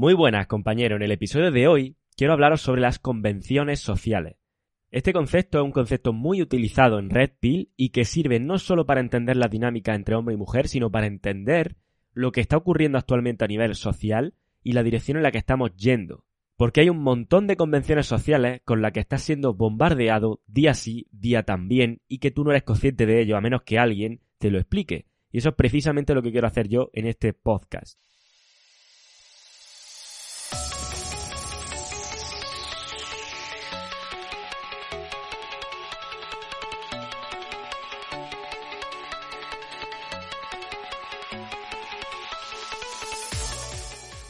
Muy buenas, compañeros. En el episodio de hoy quiero hablaros sobre las convenciones sociales. Este concepto es un concepto muy utilizado en Red Pill y que sirve no solo para entender la dinámica entre hombre y mujer, sino para entender lo que está ocurriendo actualmente a nivel social y la dirección en la que estamos yendo. Porque hay un montón de convenciones sociales con las que estás siendo bombardeado día sí, día también, y que tú no eres consciente de ello a menos que alguien te lo explique. Y eso es precisamente lo que quiero hacer yo en este podcast.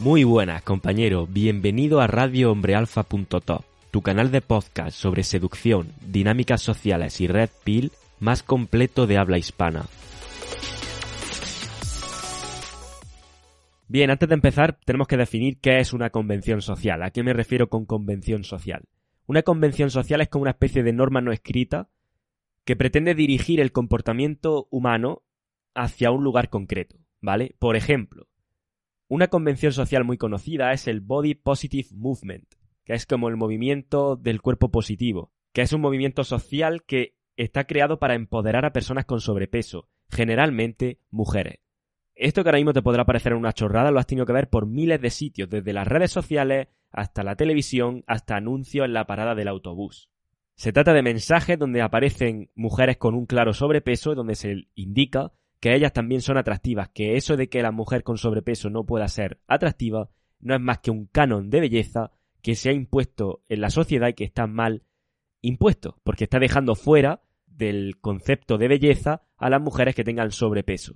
Muy buenas, compañero. Bienvenido a RadioHombreAlfa.top, tu canal de podcast sobre seducción, dinámicas sociales y red pill más completo de habla hispana. Bien, antes de empezar, tenemos que definir qué es una convención social. ¿A qué me refiero con convención social? Una convención social es como una especie de norma no escrita que pretende dirigir el comportamiento humano hacia un lugar concreto, ¿vale? Por ejemplo, una convención social muy conocida es el Body Positive Movement, que es como el movimiento del cuerpo positivo, que es un movimiento social que está creado para empoderar a personas con sobrepeso, generalmente mujeres. Esto que ahora mismo te podrá parecer una chorrada lo has tenido que ver por miles de sitios, desde las redes sociales hasta la televisión, hasta anuncios en la parada del autobús. Se trata de mensajes donde aparecen mujeres con un claro sobrepeso, donde se indica que ellas también son atractivas, que eso de que la mujer con sobrepeso no pueda ser atractiva no es más que un canon de belleza que se ha impuesto en la sociedad y que está mal impuesto, porque está dejando fuera del concepto de belleza a las mujeres que tengan sobrepeso.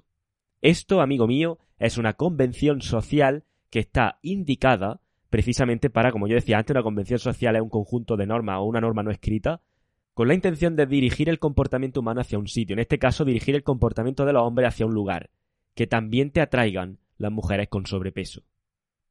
Esto, amigo mío, es una convención social que está indicada precisamente para, como yo decía antes, una convención social es un conjunto de normas o una norma no escrita con la intención de dirigir el comportamiento humano hacia un sitio, en este caso dirigir el comportamiento de los hombres hacia un lugar, que también te atraigan las mujeres con sobrepeso.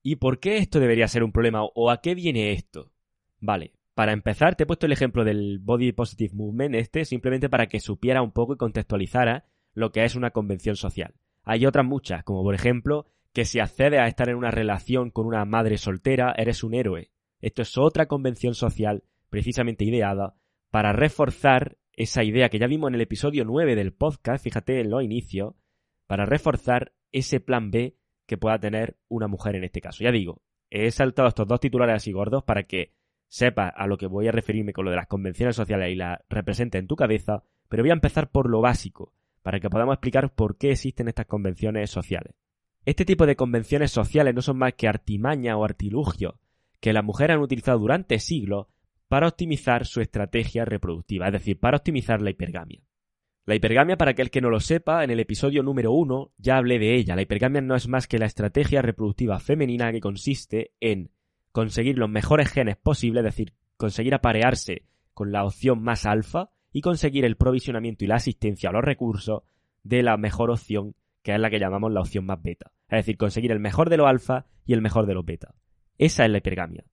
¿Y por qué esto debería ser un problema o a qué viene esto? Vale, para empezar te he puesto el ejemplo del Body Positive Movement este simplemente para que supiera un poco y contextualizara lo que es una convención social. Hay otras muchas, como por ejemplo que si accedes a estar en una relación con una madre soltera eres un héroe. Esto es otra convención social precisamente ideada para reforzar esa idea que ya vimos en el episodio 9 del podcast, fíjate en los inicios, para reforzar ese plan B que pueda tener una mujer en este caso. Ya digo, he saltado estos dos titulares así gordos para que sepas a lo que voy a referirme con lo de las convenciones sociales y las represente en tu cabeza, pero voy a empezar por lo básico, para que podamos explicar por qué existen estas convenciones sociales. Este tipo de convenciones sociales no son más que artimaña o artilugios que las mujeres han utilizado durante siglos para optimizar su estrategia reproductiva, es decir, para optimizar la hipergamia. La hipergamia, para aquel que no lo sepa, en el episodio número 1 ya hablé de ella. La hipergamia no es más que la estrategia reproductiva femenina que consiste en conseguir los mejores genes posibles, es decir, conseguir aparearse con la opción más alfa y conseguir el provisionamiento y la asistencia a los recursos de la mejor opción, que es la que llamamos la opción más beta. Es decir, conseguir el mejor de los alfa y el mejor de los beta. Esa es la hipergamia.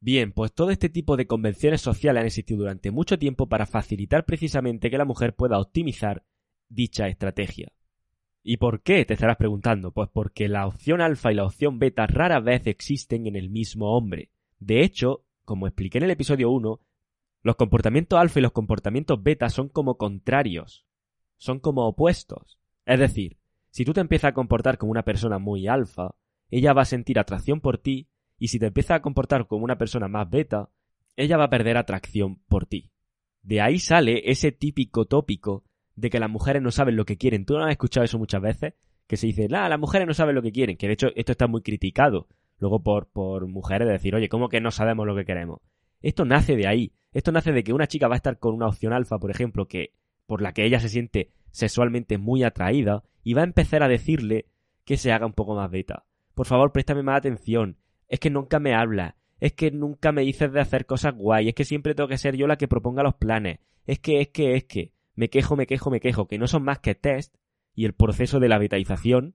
Bien, pues todo este tipo de convenciones sociales han existido durante mucho tiempo para facilitar precisamente que la mujer pueda optimizar dicha estrategia. ¿Y por qué? Te estarás preguntando. Pues porque la opción alfa y la opción beta rara vez existen en el mismo hombre. De hecho, como expliqué en el episodio 1, los comportamientos alfa y los comportamientos beta son como contrarios, son como opuestos. Es decir, si tú te empiezas a comportar como una persona muy alfa, ella va a sentir atracción por ti y si te empieza a comportar como una persona más beta, ella va a perder atracción por ti. De ahí sale ese típico tópico de que las mujeres no saben lo que quieren. ¿Tú no has escuchado eso muchas veces? Que se dice, las mujeres no saben lo que quieren. Que de hecho esto está muy criticado luego por, por mujeres de decir, oye, ¿cómo que no sabemos lo que queremos? Esto nace de ahí. Esto nace de que una chica va a estar con una opción alfa, por ejemplo, que por la que ella se siente sexualmente muy atraída y va a empezar a decirle que se haga un poco más beta. Por favor, préstame más atención es que nunca me habla, es que nunca me dices de hacer cosas guay, es que siempre tengo que ser yo la que proponga los planes, es que, es que, es que, me quejo, me quejo, me quejo, que no son más que test y el proceso de la betaización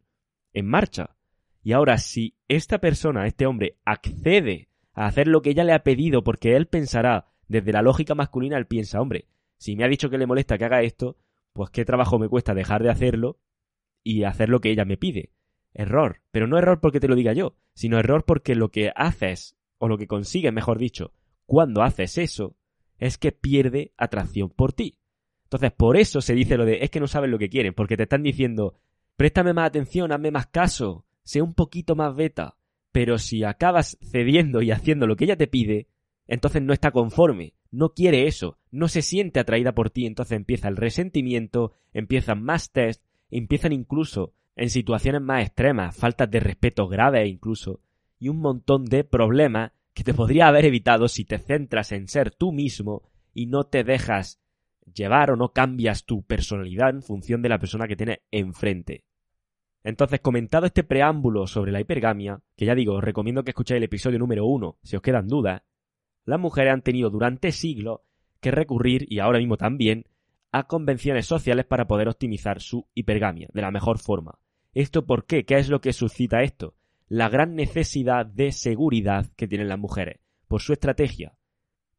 en marcha. Y ahora, si esta persona, este hombre, accede a hacer lo que ella le ha pedido porque él pensará, desde la lógica masculina, él piensa, hombre, si me ha dicho que le molesta que haga esto, pues qué trabajo me cuesta dejar de hacerlo y hacer lo que ella me pide. Error. Pero no error porque te lo diga yo, sino error porque lo que haces, o lo que consigues, mejor dicho, cuando haces eso, es que pierde atracción por ti. Entonces, por eso se dice lo de es que no sabes lo que quieren, porque te están diciendo, préstame más atención, hazme más caso, sé un poquito más beta. Pero si acabas cediendo y haciendo lo que ella te pide, entonces no está conforme, no quiere eso, no se siente atraída por ti, entonces empieza el resentimiento, empiezan más test, empiezan incluso en situaciones más extremas, faltas de respeto graves incluso, y un montón de problemas que te podría haber evitado si te centras en ser tú mismo y no te dejas llevar o no cambias tu personalidad en función de la persona que tienes enfrente. Entonces, comentado este preámbulo sobre la hipergamia, que ya digo, os recomiendo que escuchéis el episodio número uno, si os quedan dudas, las mujeres han tenido durante siglos que recurrir, y ahora mismo también, a convenciones sociales para poder optimizar su hipergamia de la mejor forma. ¿Esto por qué? ¿Qué es lo que suscita esto? La gran necesidad de seguridad que tienen las mujeres, por su estrategia.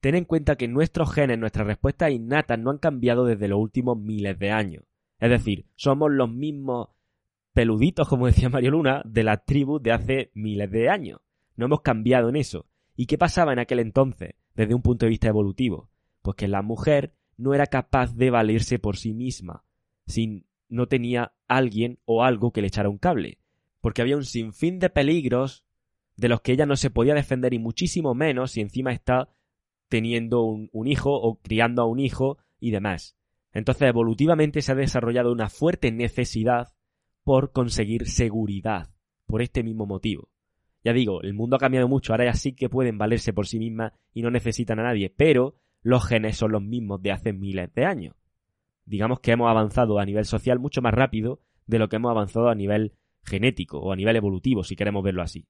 Ten en cuenta que nuestros genes, nuestras respuestas innatas no han cambiado desde los últimos miles de años. Es decir, somos los mismos peluditos, como decía Mario Luna, de la tribu de hace miles de años. No hemos cambiado en eso. ¿Y qué pasaba en aquel entonces, desde un punto de vista evolutivo? Pues que la mujer no era capaz de valerse por sí misma, si no tenía alguien o algo que le echara un cable, porque había un sinfín de peligros de los que ella no se podía defender y muchísimo menos si encima está teniendo un, un hijo o criando a un hijo y demás. Entonces evolutivamente se ha desarrollado una fuerte necesidad por conseguir seguridad, por este mismo motivo. Ya digo, el mundo ha cambiado mucho, ahora ya sí que pueden valerse por sí mismas y no necesitan a nadie, pero los genes son los mismos de hace miles de años. Digamos que hemos avanzado a nivel social mucho más rápido de lo que hemos avanzado a nivel genético o a nivel evolutivo, si queremos verlo así.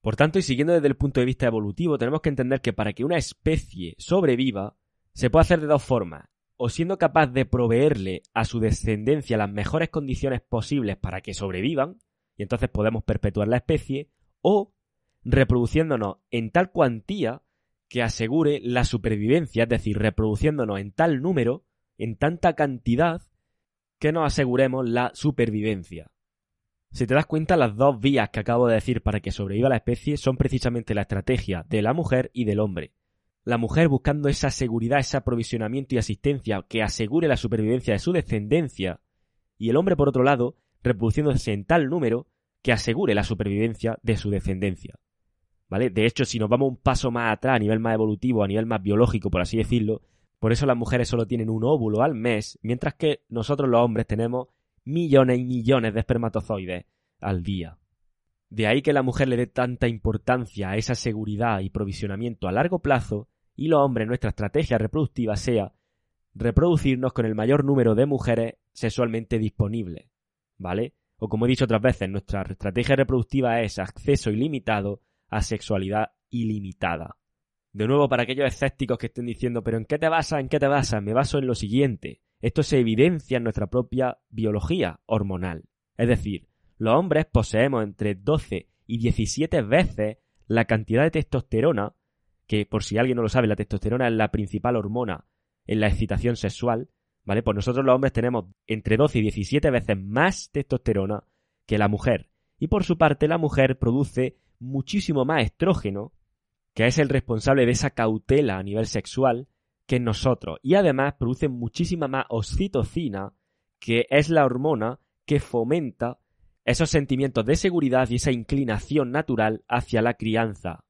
Por tanto, y siguiendo desde el punto de vista evolutivo, tenemos que entender que para que una especie sobreviva, se puede hacer de dos formas, o siendo capaz de proveerle a su descendencia las mejores condiciones posibles para que sobrevivan, y entonces podemos perpetuar la especie, o reproduciéndonos en tal cuantía que asegure la supervivencia, es decir, reproduciéndonos en tal número, en tanta cantidad, que nos aseguremos la supervivencia. Si te das cuenta, las dos vías que acabo de decir para que sobreviva la especie son precisamente la estrategia de la mujer y del hombre. La mujer buscando esa seguridad, ese aprovisionamiento y asistencia que asegure la supervivencia de su descendencia, y el hombre, por otro lado, reproduciéndose en tal número que asegure la supervivencia de su descendencia. De hecho, si nos vamos un paso más atrás, a nivel más evolutivo, a nivel más biológico, por así decirlo, por eso las mujeres solo tienen un óvulo al mes, mientras que nosotros los hombres tenemos millones y millones de espermatozoides al día. De ahí que la mujer le dé tanta importancia a esa seguridad y provisionamiento a largo plazo y los hombres nuestra estrategia reproductiva sea reproducirnos con el mayor número de mujeres sexualmente disponibles. ¿Vale? O como he dicho otras veces, nuestra estrategia reproductiva es acceso ilimitado a sexualidad ilimitada. De nuevo, para aquellos escépticos que estén diciendo, pero ¿en qué te basas? ¿En qué te basas? Me baso en lo siguiente. Esto se evidencia en nuestra propia biología hormonal. Es decir, los hombres poseemos entre 12 y 17 veces la cantidad de testosterona, que por si alguien no lo sabe, la testosterona es la principal hormona en la excitación sexual, ¿vale? Pues nosotros los hombres tenemos entre 12 y 17 veces más testosterona que la mujer. Y por su parte la mujer produce muchísimo más estrógeno, que es el responsable de esa cautela a nivel sexual, que nosotros. Y además produce muchísima más oxitocina, que es la hormona que fomenta esos sentimientos de seguridad y esa inclinación natural hacia la crianza.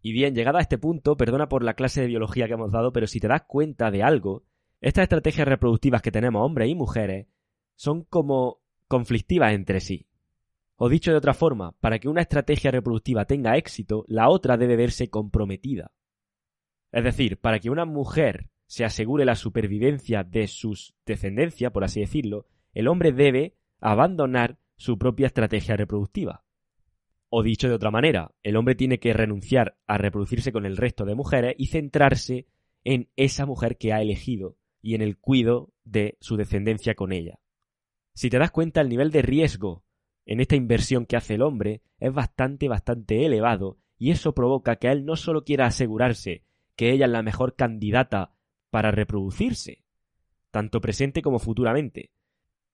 Y bien, llegado a este punto, perdona por la clase de biología que hemos dado, pero si te das cuenta de algo, estas estrategias reproductivas que tenemos hombres y mujeres son como conflictivas entre sí. O dicho de otra forma, para que una estrategia reproductiva tenga éxito, la otra debe verse comprometida. Es decir, para que una mujer se asegure la supervivencia de sus descendencia, por así decirlo, el hombre debe abandonar su propia estrategia reproductiva. O dicho de otra manera, el hombre tiene que renunciar a reproducirse con el resto de mujeres y centrarse en esa mujer que ha elegido y en el cuido de su descendencia con ella. Si te das cuenta, el nivel de riesgo en esta inversión que hace el hombre es bastante, bastante elevado, y eso provoca que él no solo quiera asegurarse que ella es la mejor candidata para reproducirse, tanto presente como futuramente,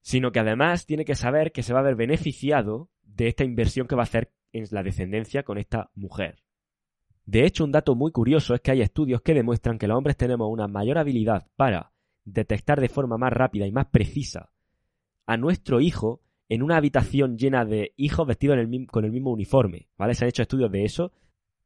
sino que además tiene que saber que se va a ver beneficiado de esta inversión que va a hacer en la descendencia con esta mujer. De hecho, un dato muy curioso es que hay estudios que demuestran que los hombres tenemos una mayor habilidad para detectar de forma más rápida y más precisa a nuestro hijo en una habitación llena de hijos vestidos con el mismo uniforme, ¿vale? Se han hecho estudios de eso,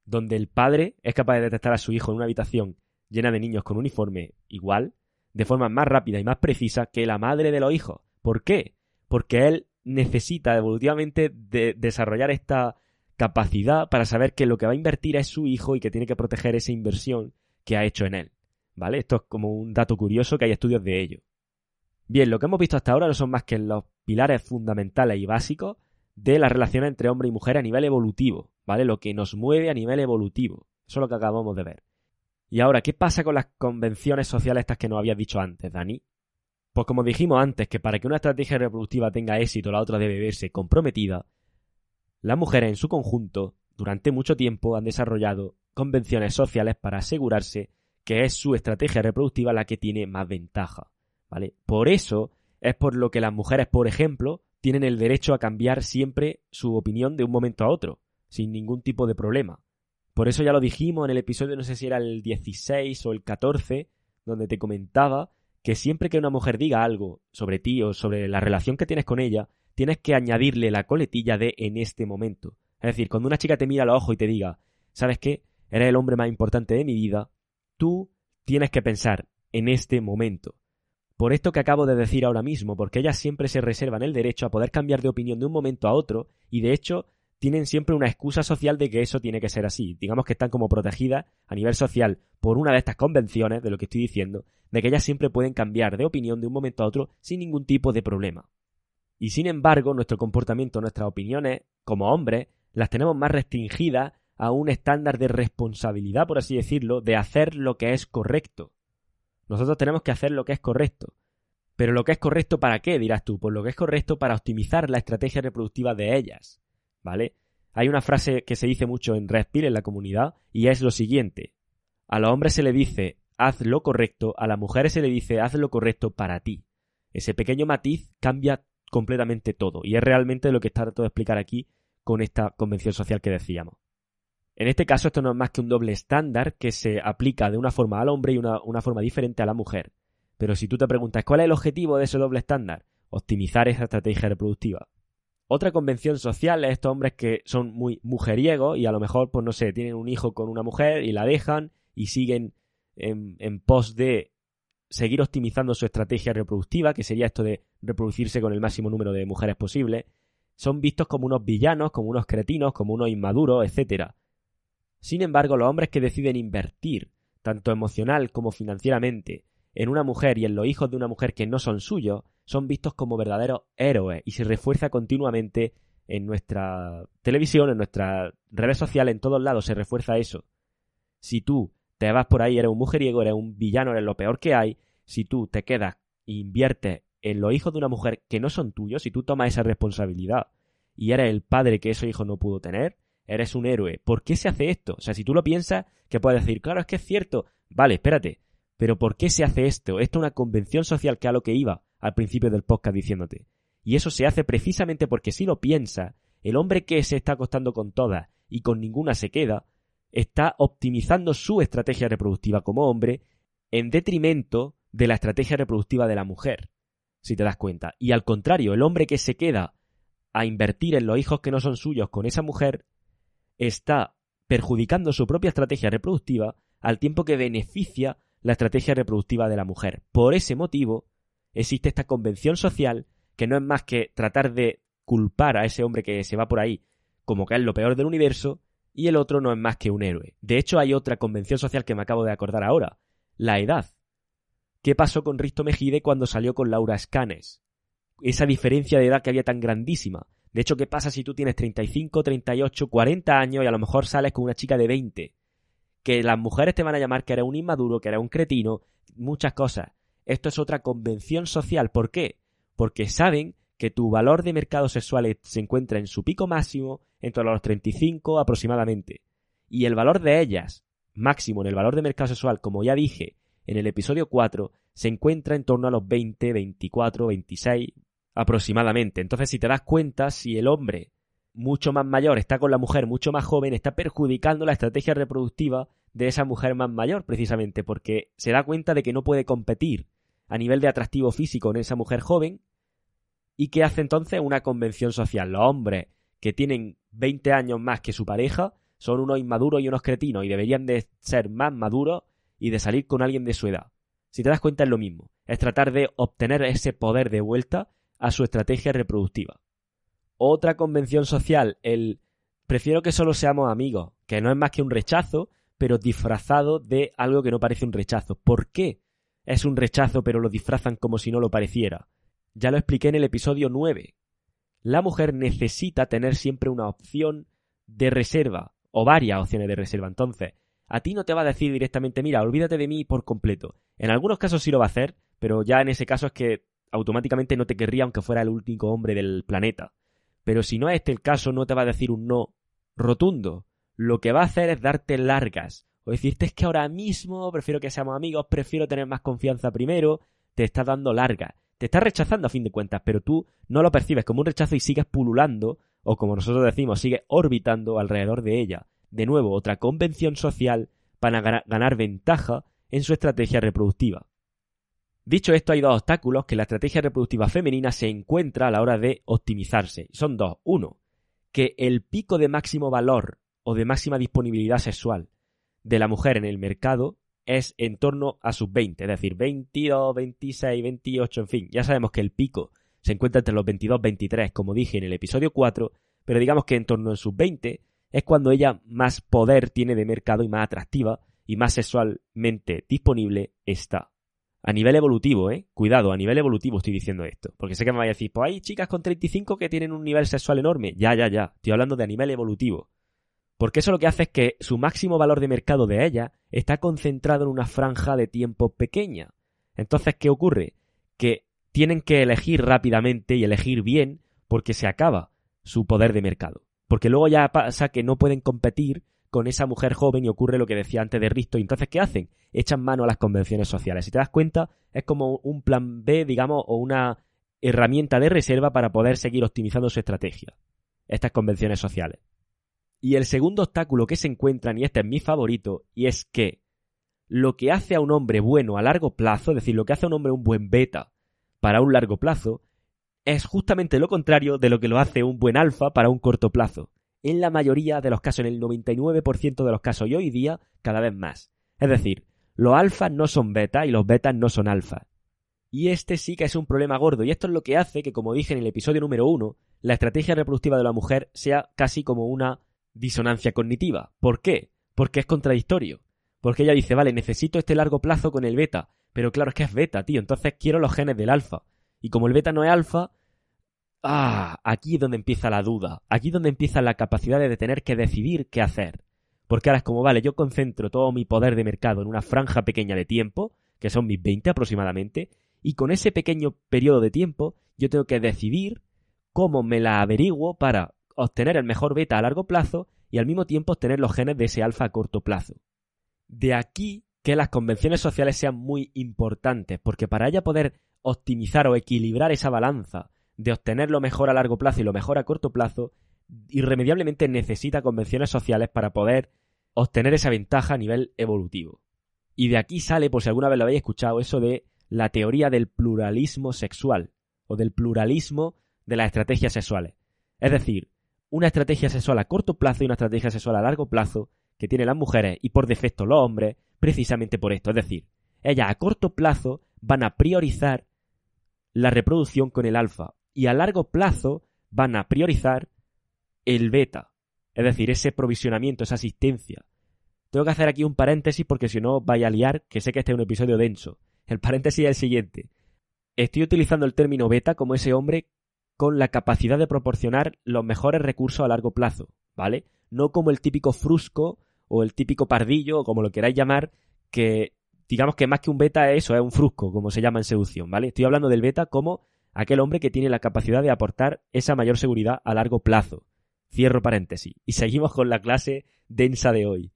donde el padre es capaz de detectar a su hijo en una habitación llena de niños con uniforme igual, de forma más rápida y más precisa que la madre de los hijos. ¿Por qué? Porque él necesita evolutivamente de desarrollar esta capacidad para saber que lo que va a invertir es su hijo y que tiene que proteger esa inversión que ha hecho en él. ¿Vale? Esto es como un dato curioso que hay estudios de ello. Bien, lo que hemos visto hasta ahora no son más que los pilares fundamentales y básicos de las relaciones entre hombre y mujer a nivel evolutivo, ¿vale? Lo que nos mueve a nivel evolutivo. Eso es lo que acabamos de ver. Y ahora, ¿qué pasa con las convenciones sociales estas que nos habías dicho antes, Dani? Pues como dijimos antes, que para que una estrategia reproductiva tenga éxito, la otra debe verse comprometida, las mujeres en su conjunto, durante mucho tiempo, han desarrollado convenciones sociales para asegurarse que es su estrategia reproductiva la que tiene más ventaja. ¿Vale? Por eso es por lo que las mujeres, por ejemplo, tienen el derecho a cambiar siempre su opinión de un momento a otro, sin ningún tipo de problema. Por eso ya lo dijimos en el episodio, no sé si era el 16 o el 14, donde te comentaba que siempre que una mujer diga algo sobre ti o sobre la relación que tienes con ella, tienes que añadirle la coletilla de en este momento. Es decir, cuando una chica te mira a los ojos y te diga, ¿sabes qué? Eres el hombre más importante de mi vida, tú tienes que pensar en este momento. Por esto que acabo de decir ahora mismo, porque ellas siempre se reservan el derecho a poder cambiar de opinión de un momento a otro, y de hecho tienen siempre una excusa social de que eso tiene que ser así. Digamos que están como protegidas a nivel social por una de estas convenciones, de lo que estoy diciendo, de que ellas siempre pueden cambiar de opinión de un momento a otro sin ningún tipo de problema. Y sin embargo, nuestro comportamiento, nuestras opiniones, como hombres, las tenemos más restringidas a un estándar de responsabilidad, por así decirlo, de hacer lo que es correcto. Nosotros tenemos que hacer lo que es correcto. Pero lo que es correcto para qué, dirás tú, pues lo que es correcto para optimizar la estrategia reproductiva de ellas. ¿Vale? Hay una frase que se dice mucho en Red Pill en la comunidad y es lo siguiente. A los hombres se le dice haz lo correcto, a las mujeres se le dice haz lo correcto para ti. Ese pequeño matiz cambia completamente todo. Y es realmente lo que está tratando de explicar aquí con esta convención social que decíamos. En este caso, esto no es más que un doble estándar que se aplica de una forma al hombre y una, forma diferente a la mujer. Pero si tú te preguntas cuál es el objetivo de ese doble estándar, optimizar esa estrategia reproductiva. Otra convención social es estos hombres que son muy mujeriegos y a lo mejor, pues no sé, tienen un hijo con una mujer y la dejan y siguen en, en pos de seguir optimizando su estrategia reproductiva, que sería esto de reproducirse con el máximo número de mujeres posible, son vistos como unos villanos, como unos cretinos, como unos inmaduros, etc. Sin embargo, los hombres que deciden invertir, tanto emocional como financieramente, en una mujer y en los hijos de una mujer que no son suyos, son vistos como verdaderos héroes y se refuerza continuamente en nuestra televisión, en nuestras redes sociales, en todos lados se refuerza eso. Si tú te vas por ahí, eres un mujeriego, eres un villano, eres lo peor que hay. Si tú te quedas e inviertes en los hijos de una mujer que no son tuyos, si tú tomas esa responsabilidad y eres el padre que ese hijo no pudo tener, eres un héroe. ¿Por qué se hace esto? O sea, si tú lo piensas, que puedes decir, claro, es que es cierto. Vale, espérate. Pero ¿por qué se hace esto? Esto es una convención social que a lo que iba al principio del podcast diciéndote. Y eso se hace precisamente porque si lo piensas, el hombre que se está acostando con todas y con ninguna se queda, está optimizando su estrategia reproductiva como hombre en detrimento de la estrategia reproductiva de la mujer, si te das cuenta. Y al contrario, el hombre que se queda a invertir en los hijos que no son suyos con esa mujer está perjudicando su propia estrategia reproductiva al tiempo que beneficia la estrategia reproductiva de la mujer. Por ese motivo, existe esta convención social que no es más que tratar de culpar a ese hombre que se va por ahí como que es lo peor del universo y el otro no es más que un héroe. De hecho, hay otra convención social que me acabo de acordar ahora, la edad. ¿Qué pasó con Risto Mejide cuando salió con Laura Escanes? Esa diferencia de edad que había tan grandísima. De hecho, ¿qué pasa si tú tienes 35, 38, 40 años y a lo mejor sales con una chica de 20? Que las mujeres te van a llamar que eres un inmaduro, que eres un cretino, muchas cosas. Esto es otra convención social. ¿Por qué? Porque saben que tu valor de mercado sexual se encuentra en su pico máximo entre los 35 aproximadamente. Y el valor de ellas, máximo en el valor de mercado sexual, como ya dije en el episodio 4, se encuentra en torno a los 20, 24, 26 aproximadamente. Entonces, si te das cuenta, si el hombre mucho más mayor está con la mujer mucho más joven, está perjudicando la estrategia reproductiva de esa mujer más mayor, precisamente, porque se da cuenta de que no puede competir a nivel de atractivo físico en esa mujer joven. ¿Y qué hace entonces? Una convención social. Los hombres que tienen 20 años más que su pareja son unos inmaduros y unos cretinos y deberían de ser más maduros y de salir con alguien de su edad. Si te das cuenta es lo mismo, es tratar de obtener ese poder de vuelta a su estrategia reproductiva. Otra convención social, el prefiero que solo seamos amigos, que no es más que un rechazo, pero disfrazado de algo que no parece un rechazo. ¿Por qué es un rechazo pero lo disfrazan como si no lo pareciera? Ya lo expliqué en el episodio 9. La mujer necesita tener siempre una opción de reserva, o varias opciones de reserva. Entonces, a ti no te va a decir directamente, mira, olvídate de mí por completo. En algunos casos sí lo va a hacer, pero ya en ese caso es que automáticamente no te querría aunque fuera el único hombre del planeta. Pero si no es este el caso, no te va a decir un no rotundo. Lo que va a hacer es darte largas. O decirte es que ahora mismo prefiero que seamos amigos, prefiero tener más confianza primero. Te está dando largas. Te está rechazando a fin de cuentas, pero tú no lo percibes como un rechazo y sigues pululando, o como nosotros decimos, sigues orbitando alrededor de ella de nuevo otra convención social para ganar ventaja en su estrategia reproductiva. Dicho esto, hay dos obstáculos que la estrategia reproductiva femenina se encuentra a la hora de optimizarse. Son dos. Uno, que el pico de máximo valor o de máxima disponibilidad sexual de la mujer en el mercado es en torno a sus 20, es decir, 22, 26, 28, en fin. Ya sabemos que el pico se encuentra entre los 22, 23, como dije en el episodio 4, pero digamos que en torno a sus 20 es cuando ella más poder tiene de mercado y más atractiva y más sexualmente disponible está. A nivel evolutivo, ¿eh? Cuidado, a nivel evolutivo estoy diciendo esto. Porque sé que me vais a decir, pues hay chicas con 35 que tienen un nivel sexual enorme. Ya, ya, ya. Estoy hablando de a nivel evolutivo. Porque eso lo que hace es que su máximo valor de mercado de ella está concentrado en una franja de tiempo pequeña. Entonces, ¿qué ocurre? Que tienen que elegir rápidamente y elegir bien porque se acaba su poder de mercado. Porque luego ya pasa que no pueden competir con esa mujer joven y ocurre lo que decía antes de Risto. Entonces, ¿qué hacen? Echan mano a las convenciones sociales. Si te das cuenta, es como un plan B, digamos, o una herramienta de reserva para poder seguir optimizando su estrategia. Estas convenciones sociales. Y el segundo obstáculo que se encuentran, y este es mi favorito, y es que lo que hace a un hombre bueno a largo plazo, es decir, lo que hace a un hombre un buen beta para un largo plazo, es justamente lo contrario de lo que lo hace un buen alfa para un corto plazo. En la mayoría de los casos, en el 99% de los casos y hoy día, cada vez más. Es decir, los alfas no son beta y los betas no son alfa. Y este sí que es un problema gordo, y esto es lo que hace que, como dije en el episodio número uno, la estrategia reproductiva de la mujer sea casi como una disonancia cognitiva. ¿Por qué? Porque es contradictorio. Porque ella dice, vale, necesito este largo plazo con el beta, pero claro, es que es beta, tío, entonces quiero los genes del alfa. Y como el beta no es alfa, Ah, aquí es donde empieza la duda, aquí es donde empieza la capacidad de tener que decidir qué hacer. Porque ahora es como, vale, yo concentro todo mi poder de mercado en una franja pequeña de tiempo, que son mis 20 aproximadamente, y con ese pequeño periodo de tiempo yo tengo que decidir cómo me la averiguo para obtener el mejor beta a largo plazo y al mismo tiempo obtener los genes de ese alfa a corto plazo. De aquí que las convenciones sociales sean muy importantes, porque para ella poder optimizar o equilibrar esa balanza de obtener lo mejor a largo plazo y lo mejor a corto plazo, irremediablemente necesita convenciones sociales para poder obtener esa ventaja a nivel evolutivo. Y de aquí sale, por si alguna vez lo habéis escuchado, eso de la teoría del pluralismo sexual o del pluralismo de las estrategias sexuales. Es decir, una estrategia sexual a corto plazo y una estrategia sexual a largo plazo que tienen las mujeres y por defecto los hombres, precisamente por esto. Es decir, ellas a corto plazo van a priorizar la reproducción con el alfa y a largo plazo van a priorizar el beta, es decir, ese provisionamiento, esa asistencia. Tengo que hacer aquí un paréntesis porque si no vaya a liar, que sé que este es un episodio denso. El paréntesis es el siguiente. Estoy utilizando el término beta como ese hombre con la capacidad de proporcionar los mejores recursos a largo plazo, ¿vale? No como el típico frusco o el típico pardillo o como lo queráis llamar, que digamos que más que un beta es eso, es un frusco, como se llama en seducción, ¿vale? Estoy hablando del beta como aquel hombre que tiene la capacidad de aportar esa mayor seguridad a largo plazo. Cierro paréntesis. Y seguimos con la clase densa de hoy.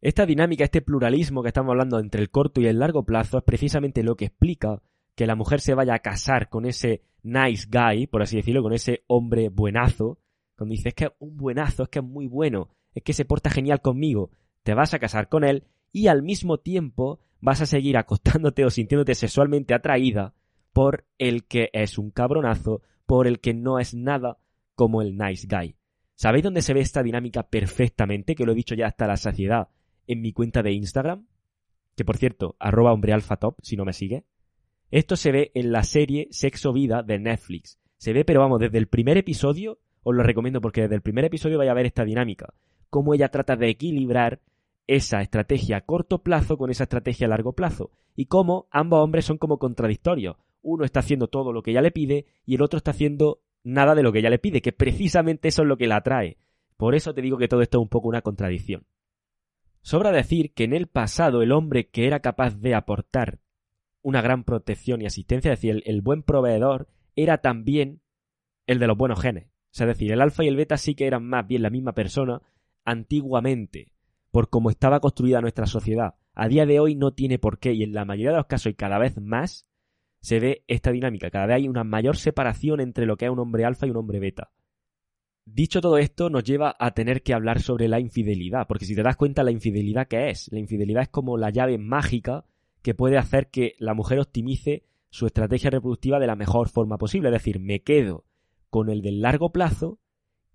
Esta dinámica, este pluralismo que estamos hablando entre el corto y el largo plazo es precisamente lo que explica que la mujer se vaya a casar con ese nice guy, por así decirlo, con ese hombre buenazo, Cuando dices que es un buenazo, es que es muy bueno, es que se porta genial conmigo, te vas a casar con él y al mismo tiempo vas a seguir acostándote o sintiéndote sexualmente atraída por el que es un cabronazo, por el que no es nada como el nice guy. ¿Sabéis dónde se ve esta dinámica perfectamente? Que lo he dicho ya hasta la saciedad en mi cuenta de Instagram. Que por cierto, arroba hombrealfatop, si no me sigue. Esto se ve en la serie Sexo Vida de Netflix. Se ve, pero vamos, desde el primer episodio, os lo recomiendo porque desde el primer episodio vais a ver esta dinámica. Cómo ella trata de equilibrar esa estrategia a corto plazo con esa estrategia a largo plazo. Y cómo ambos hombres son como contradictorios. Uno está haciendo todo lo que ella le pide y el otro está haciendo nada de lo que ella le pide, que precisamente eso es lo que la atrae. Por eso te digo que todo esto es un poco una contradicción. Sobra decir que en el pasado el hombre que era capaz de aportar una gran protección y asistencia, es decir, el, buen proveedor, era también el de los buenos genes. es decir, el alfa y el beta sí que eran más bien la misma persona antiguamente, por cómo estaba construida nuestra sociedad. A día de hoy no tiene por qué, y en la mayoría de los casos y cada vez más, se ve esta dinámica. Cada vez hay una mayor separación entre lo que es un hombre alfa y un hombre beta. Dicho todo esto, nos lleva a tener que hablar sobre la infidelidad, porque si te das cuenta, la infidelidad qué es? La infidelidad es como la llave mágica que puede hacer que la mujer optimice su estrategia reproductiva de la mejor forma posible. Es decir, me quedo con el del largo plazo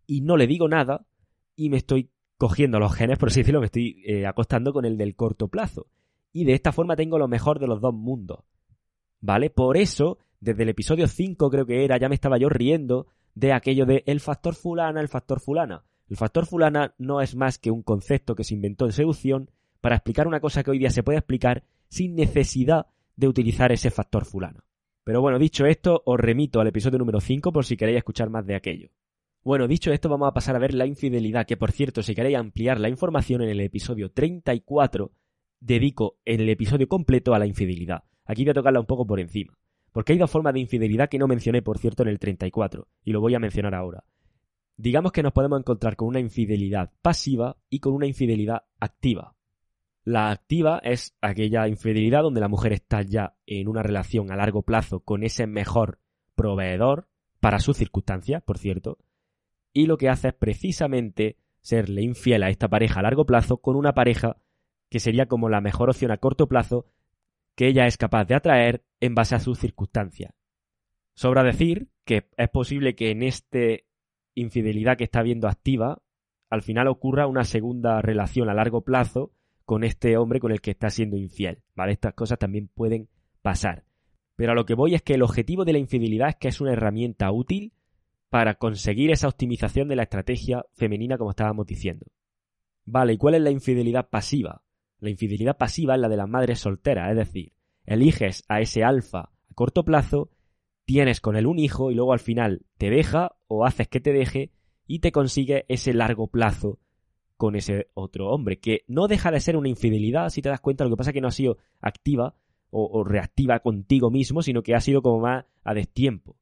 y no le digo nada y me estoy cogiendo los genes, por así decirlo, me estoy eh, acostando con el del corto plazo. Y de esta forma tengo lo mejor de los dos mundos. ¿Vale? Por eso, desde el episodio 5 creo que era, ya me estaba yo riendo de aquello de el factor fulana, el factor fulana. El factor fulana no es más que un concepto que se inventó en seducción para explicar una cosa que hoy día se puede explicar sin necesidad de utilizar ese factor fulano. Pero bueno, dicho esto, os remito al episodio número 5 por si queréis escuchar más de aquello. Bueno, dicho esto, vamos a pasar a ver la infidelidad, que por cierto, si queréis ampliar la información en el episodio 34, dedico en el episodio completo a la infidelidad. Aquí voy a tocarla un poco por encima. Porque hay dos formas de infidelidad que no mencioné, por cierto, en el 34, y lo voy a mencionar ahora. Digamos que nos podemos encontrar con una infidelidad pasiva y con una infidelidad activa. La activa es aquella infidelidad donde la mujer está ya en una relación a largo plazo con ese mejor proveedor, para sus circunstancias, por cierto, y lo que hace es precisamente serle infiel a esta pareja a largo plazo con una pareja que sería como la mejor opción a corto plazo que ella es capaz de atraer en base a sus circunstancias. Sobra decir que es posible que en este infidelidad que está viendo activa, al final ocurra una segunda relación a largo plazo con este hombre con el que está siendo infiel. ¿Vale? Estas cosas también pueden pasar. Pero a lo que voy es que el objetivo de la infidelidad es que es una herramienta útil para conseguir esa optimización de la estrategia femenina como estábamos diciendo. Vale, ¿y cuál es la infidelidad pasiva? La infidelidad pasiva es la de las madres solteras, es decir, eliges a ese alfa a corto plazo, tienes con él un hijo y luego al final te deja o haces que te deje y te consigue ese largo plazo con ese otro hombre, que no deja de ser una infidelidad, si te das cuenta, lo que pasa es que no ha sido activa o, o reactiva contigo mismo, sino que ha sido como más a destiempo.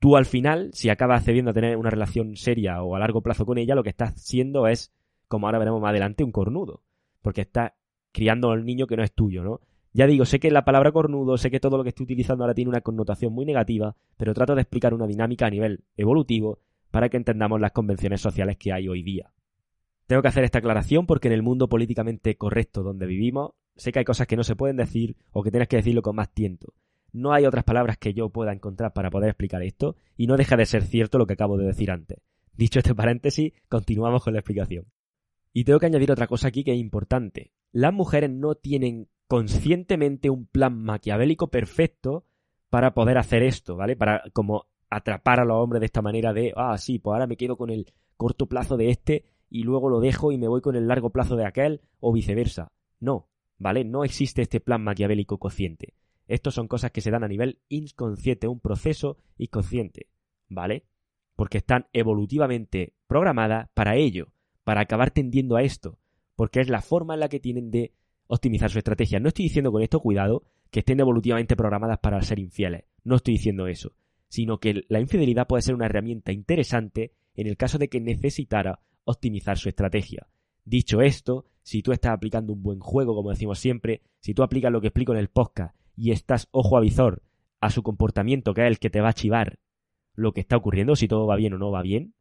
Tú al final, si acabas accediendo a tener una relación seria o a largo plazo con ella, lo que estás siendo es, como ahora veremos más adelante, un cornudo. Porque estás criando al niño que no es tuyo, ¿no? Ya digo, sé que la palabra cornudo, sé que todo lo que estoy utilizando ahora tiene una connotación muy negativa, pero trato de explicar una dinámica a nivel evolutivo para que entendamos las convenciones sociales que hay hoy día. Tengo que hacer esta aclaración porque en el mundo políticamente correcto donde vivimos, sé que hay cosas que no se pueden decir o que tienes que decirlo con más tiento. No hay otras palabras que yo pueda encontrar para poder explicar esto y no deja de ser cierto lo que acabo de decir antes. Dicho este paréntesis, continuamos con la explicación. Y tengo que añadir otra cosa aquí que es importante. Las mujeres no tienen conscientemente un plan maquiavélico perfecto para poder hacer esto, ¿vale? Para como atrapar a los hombres de esta manera de, ah, sí, pues ahora me quedo con el corto plazo de este y luego lo dejo y me voy con el largo plazo de aquel o viceversa. No, ¿vale? No existe este plan maquiavélico consciente. Estos son cosas que se dan a nivel inconsciente, un proceso inconsciente, ¿vale? Porque están evolutivamente programadas para ello para acabar tendiendo a esto, porque es la forma en la que tienen de optimizar su estrategia. No estoy diciendo con esto, cuidado, que estén evolutivamente programadas para ser infieles. No estoy diciendo eso, sino que la infidelidad puede ser una herramienta interesante en el caso de que necesitara optimizar su estrategia. Dicho esto, si tú estás aplicando un buen juego, como decimos siempre, si tú aplicas lo que explico en el podcast y estás ojo a visor a su comportamiento, que es el que te va a chivar lo que está ocurriendo, si todo va bien o no va bien,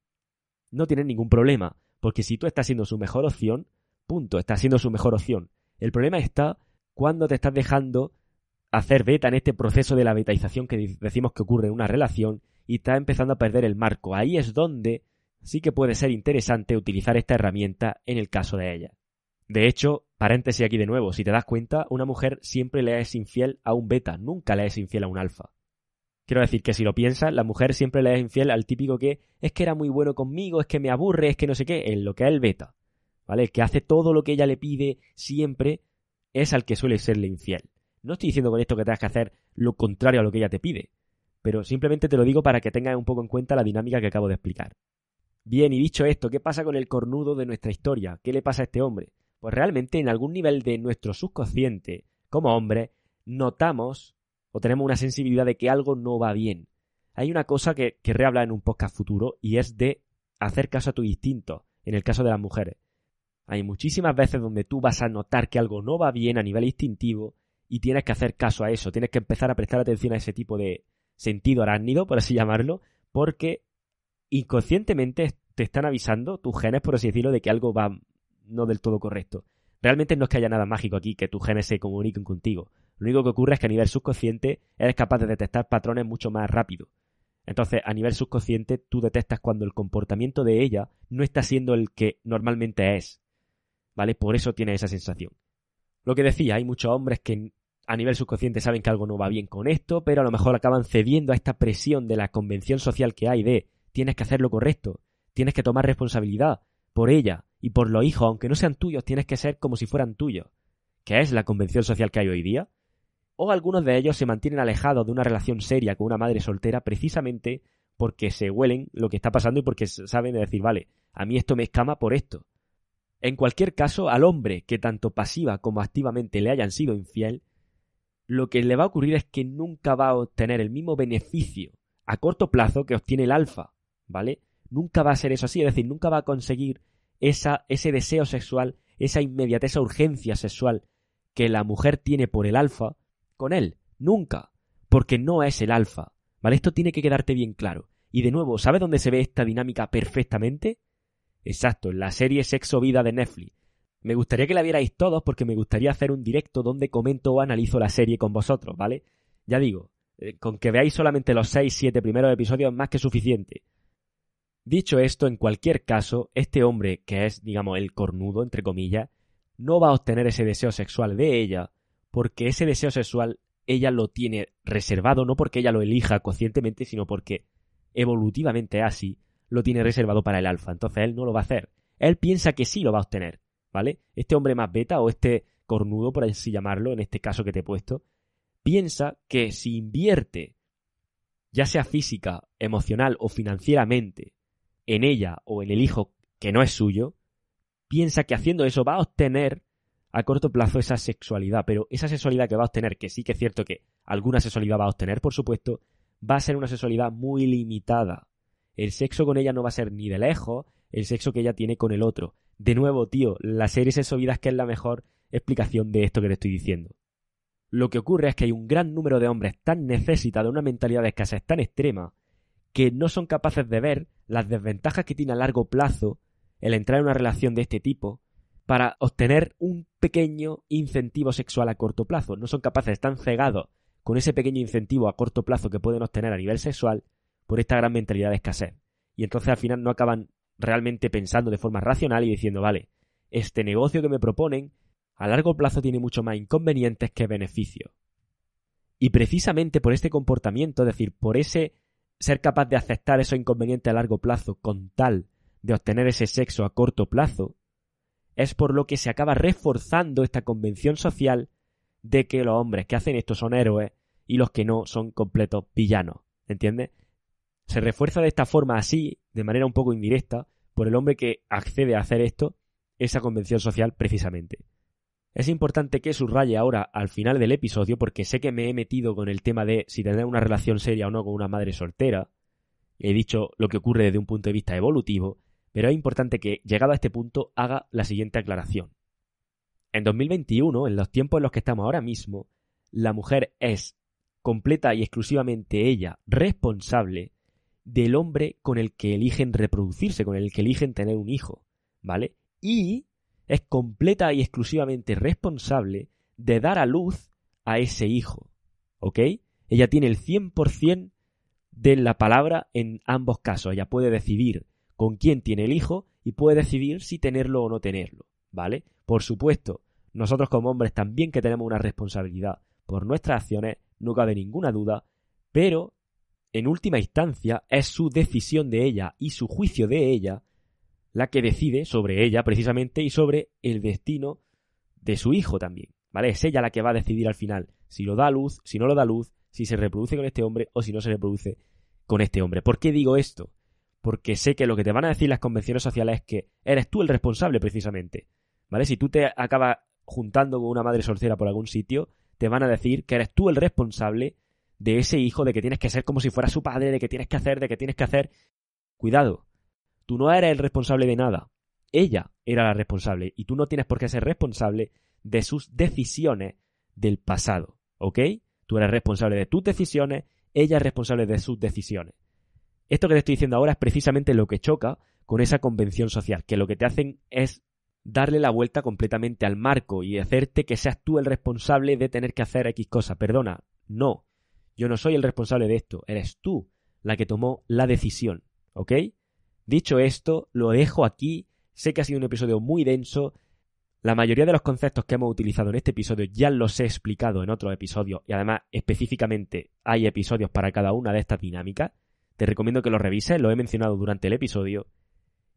no tienen ningún problema, porque si tú estás siendo su mejor opción, punto, estás siendo su mejor opción. El problema está cuando te estás dejando hacer beta en este proceso de la betaización que decimos que ocurre en una relación y estás empezando a perder el marco. Ahí es donde sí que puede ser interesante utilizar esta herramienta en el caso de ella. De hecho, paréntesis aquí de nuevo, si te das cuenta, una mujer siempre le es infiel a un beta, nunca le es infiel a un alfa. Quiero decir que si lo piensas, la mujer siempre le es infiel al típico que es que era muy bueno conmigo, es que me aburre, es que no sé qué, en lo que es el beta. ¿Vale? El que hace todo lo que ella le pide siempre es al que suele serle infiel. No estoy diciendo con esto que tengas que hacer lo contrario a lo que ella te pide, pero simplemente te lo digo para que tengas un poco en cuenta la dinámica que acabo de explicar. Bien, y dicho esto, ¿qué pasa con el cornudo de nuestra historia? ¿Qué le pasa a este hombre? Pues realmente en algún nivel de nuestro subconsciente, como hombre, notamos o tenemos una sensibilidad de que algo no va bien. Hay una cosa que querré hablar en un podcast futuro y es de hacer caso a tu instinto, en el caso de las mujeres. Hay muchísimas veces donde tú vas a notar que algo no va bien a nivel instintivo y tienes que hacer caso a eso, tienes que empezar a prestar atención a ese tipo de sentido arácnido, por así llamarlo, porque inconscientemente te están avisando tus genes, por así decirlo, de que algo va no del todo correcto. Realmente no es que haya nada mágico aquí, que tus genes se comuniquen contigo. Lo único que ocurre es que a nivel subconsciente eres capaz de detectar patrones mucho más rápido. Entonces, a nivel subconsciente, tú detectas cuando el comportamiento de ella no está siendo el que normalmente es. ¿Vale? Por eso tiene esa sensación. Lo que decía, hay muchos hombres que a nivel subconsciente saben que algo no va bien con esto, pero a lo mejor acaban cediendo a esta presión de la convención social que hay de tienes que hacer lo correcto, tienes que tomar responsabilidad por ella y por los hijos, aunque no sean tuyos, tienes que ser como si fueran tuyos, que es la convención social que hay hoy día. O algunos de ellos se mantienen alejados de una relación seria con una madre soltera precisamente porque se huelen lo que está pasando y porque saben decir, vale, a mí esto me escama por esto. En cualquier caso, al hombre que tanto pasiva como activamente le hayan sido infiel, lo que le va a ocurrir es que nunca va a obtener el mismo beneficio a corto plazo que obtiene el alfa, ¿vale? Nunca va a ser eso así, es decir, nunca va a conseguir ese deseo sexual, esa inmediatez, esa urgencia sexual que la mujer tiene por el alfa con él. Nunca. Porque no es el alfa. ¿Vale? Esto tiene que quedarte bien claro. Y de nuevo, ¿sabes dónde se ve esta dinámica perfectamente? Exacto, la serie Sexo Vida de Netflix. Me gustaría que la vierais todos porque me gustaría hacer un directo donde comento o analizo la serie con vosotros, ¿vale? Ya digo, eh, con que veáis solamente los 6-7 primeros episodios es más que suficiente. Dicho esto, en cualquier caso, este hombre, que es, digamos, el cornudo, entre comillas, no va a obtener ese deseo sexual de ella, porque ese deseo sexual ella lo tiene reservado, no porque ella lo elija conscientemente, sino porque evolutivamente así lo tiene reservado para el alfa. Entonces él no lo va a hacer. Él piensa que sí lo va a obtener. ¿vale? Este hombre más beta o este cornudo, por así llamarlo, en este caso que te he puesto, piensa que si invierte, ya sea física, emocional o financieramente, en ella o en el hijo que no es suyo, piensa que haciendo eso va a obtener a corto plazo esa sexualidad, pero esa sexualidad que va a obtener, que sí que es cierto que alguna sexualidad va a obtener, por supuesto, va a ser una sexualidad muy limitada. El sexo con ella no va a ser ni de lejos el sexo que ella tiene con el otro, de nuevo, tío, la serie Sexovidas que es la mejor explicación de esto que te estoy diciendo. Lo que ocurre es que hay un gran número de hombres tan necesitados de una mentalidad de escasez tan extrema que no son capaces de ver las desventajas que tiene a largo plazo el entrar en una relación de este tipo para obtener un pequeño incentivo sexual a corto plazo. No son capaces, están cegados con ese pequeño incentivo a corto plazo que pueden obtener a nivel sexual por esta gran mentalidad de escasez. Y entonces al final no acaban realmente pensando de forma racional y diciendo, vale, este negocio que me proponen a largo plazo tiene mucho más inconvenientes que beneficios. Y precisamente por este comportamiento, es decir, por ese ser capaz de aceptar esos inconvenientes a largo plazo con tal de obtener ese sexo a corto plazo, es por lo que se acaba reforzando esta convención social de que los hombres que hacen esto son héroes y los que no son completos villanos. ¿Entiendes? Se refuerza de esta forma así, de manera un poco indirecta, por el hombre que accede a hacer esto, esa convención social precisamente. Es importante que subraye ahora al final del episodio, porque sé que me he metido con el tema de si tener una relación seria o no con una madre soltera. He dicho lo que ocurre desde un punto de vista evolutivo, pero es importante que, llegado a este punto, haga la siguiente aclaración. En 2021, en los tiempos en los que estamos ahora mismo, la mujer es completa y exclusivamente ella responsable del hombre con el que eligen reproducirse, con el que eligen tener un hijo, ¿vale? Y es completa y exclusivamente responsable de dar a luz a ese hijo, ¿ok? Ella tiene el 100% de la palabra en ambos casos. Ella puede decidir con quién tiene el hijo y puede decidir si tenerlo o no tenerlo, ¿vale? Por supuesto, nosotros como hombres también que tenemos una responsabilidad por nuestras acciones, no cabe ninguna duda, pero en última instancia es su decisión de ella y su juicio de ella la que decide sobre ella precisamente y sobre el destino de su hijo también, ¿vale? Es ella la que va a decidir al final si lo da a luz, si no lo da a luz, si se reproduce con este hombre o si no se reproduce con este hombre. ¿Por qué digo esto? Porque sé que lo que te van a decir las convenciones sociales es que eres tú el responsable precisamente, ¿vale? Si tú te acabas juntando con una madre soltera por algún sitio, te van a decir que eres tú el responsable de ese hijo, de que tienes que ser como si fuera su padre, de que tienes que hacer, de que tienes que hacer. Cuidado, tú no eres el responsable de nada. Ella era la responsable y tú no tienes por qué ser responsable de sus decisiones del pasado, ¿ok? Tú eres responsable de tus decisiones, ella es responsable de sus decisiones. Esto que te estoy diciendo ahora es precisamente lo que choca con esa convención social, que lo que te hacen es darle la vuelta completamente al marco y hacerte que seas tú el responsable de tener que hacer X cosa. Perdona, no. Yo no soy el responsable de esto, eres tú la que tomó la decisión, ¿ok? Dicho esto, lo dejo aquí. Sé que ha sido un episodio muy denso. La mayoría de los conceptos que hemos utilizado en este episodio ya los he explicado en otros episodios y además específicamente hay episodios para cada una de estas dinámicas. Te recomiendo que los revises, lo he mencionado durante el episodio.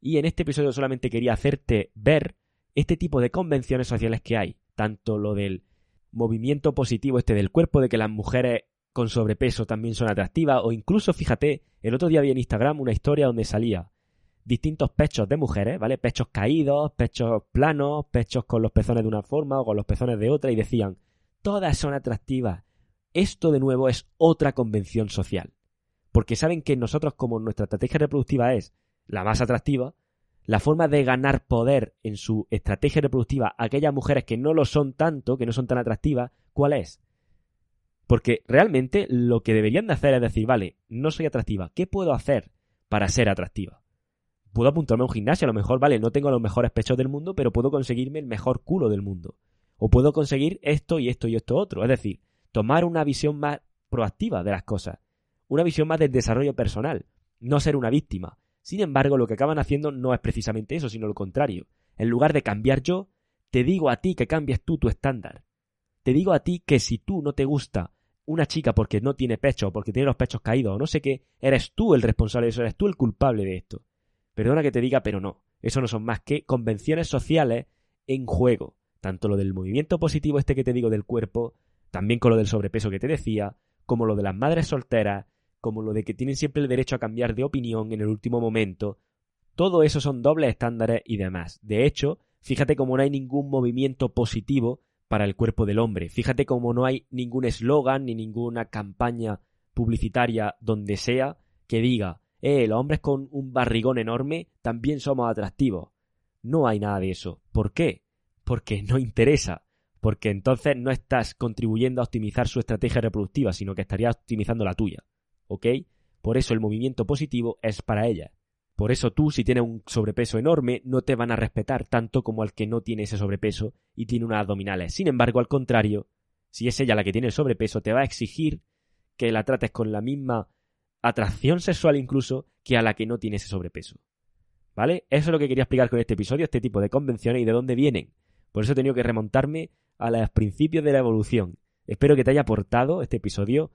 Y en este episodio solamente quería hacerte ver este tipo de convenciones sociales que hay, tanto lo del movimiento positivo este del cuerpo, de que las mujeres con sobrepeso también son atractivas, o incluso, fíjate, el otro día vi en Instagram una historia donde salía distintos pechos de mujeres, ¿vale? Pechos caídos, pechos planos, pechos con los pezones de una forma o con los pezones de otra, y decían, todas son atractivas. Esto de nuevo es otra convención social. Porque saben que nosotros, como nuestra estrategia reproductiva es la más atractiva, la forma de ganar poder en su estrategia reproductiva a aquellas mujeres que no lo son tanto, que no son tan atractivas, ¿cuál es? Porque realmente lo que deberían de hacer es decir, vale, no soy atractiva, ¿qué puedo hacer para ser atractiva? Puedo apuntarme a un gimnasio, a lo mejor, vale, no tengo los mejores pechos del mundo, pero puedo conseguirme el mejor culo del mundo. O puedo conseguir esto y esto y esto otro. Es decir, tomar una visión más proactiva de las cosas. Una visión más del desarrollo personal. No ser una víctima. Sin embargo, lo que acaban haciendo no es precisamente eso, sino lo contrario. En lugar de cambiar yo, te digo a ti que cambies tú tu estándar. Te digo a ti que si tú no te gusta una chica porque no tiene pecho porque tiene los pechos caídos o no sé qué, eres tú el responsable de eso, eres tú el culpable de esto. Perdona que te diga, pero no. Eso no son más que convenciones sociales en juego. Tanto lo del movimiento positivo este que te digo del cuerpo, también con lo del sobrepeso que te decía, como lo de las madres solteras, como lo de que tienen siempre el derecho a cambiar de opinión en el último momento. Todo eso son dobles estándares y demás. De hecho, fíjate cómo no hay ningún movimiento positivo para el cuerpo del hombre. Fíjate cómo no hay ningún eslogan ni ninguna campaña publicitaria donde sea que diga, eh, los hombres con un barrigón enorme también somos atractivos. No hay nada de eso. ¿Por qué? Porque no interesa. Porque entonces no estás contribuyendo a optimizar su estrategia reproductiva, sino que estarías optimizando la tuya. ¿Ok? Por eso el movimiento positivo es para ella. Por eso tú, si tienes un sobrepeso enorme, no te van a respetar tanto como al que no tiene ese sobrepeso y tiene unas abdominales. Sin embargo, al contrario, si es ella la que tiene el sobrepeso, te va a exigir que la trates con la misma atracción sexual incluso que a la que no tiene ese sobrepeso. ¿Vale? Eso es lo que quería explicar con este episodio, este tipo de convenciones y de dónde vienen. Por eso he tenido que remontarme a los principios de la evolución. Espero que te haya aportado este episodio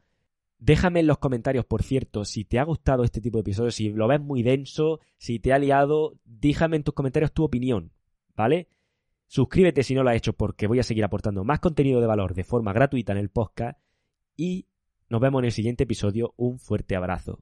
Déjame en los comentarios, por cierto, si te ha gustado este tipo de episodios, si lo ves muy denso, si te ha liado, déjame en tus comentarios tu opinión, ¿vale? Suscríbete si no lo has hecho porque voy a seguir aportando más contenido de valor de forma gratuita en el podcast y nos vemos en el siguiente episodio. Un fuerte abrazo.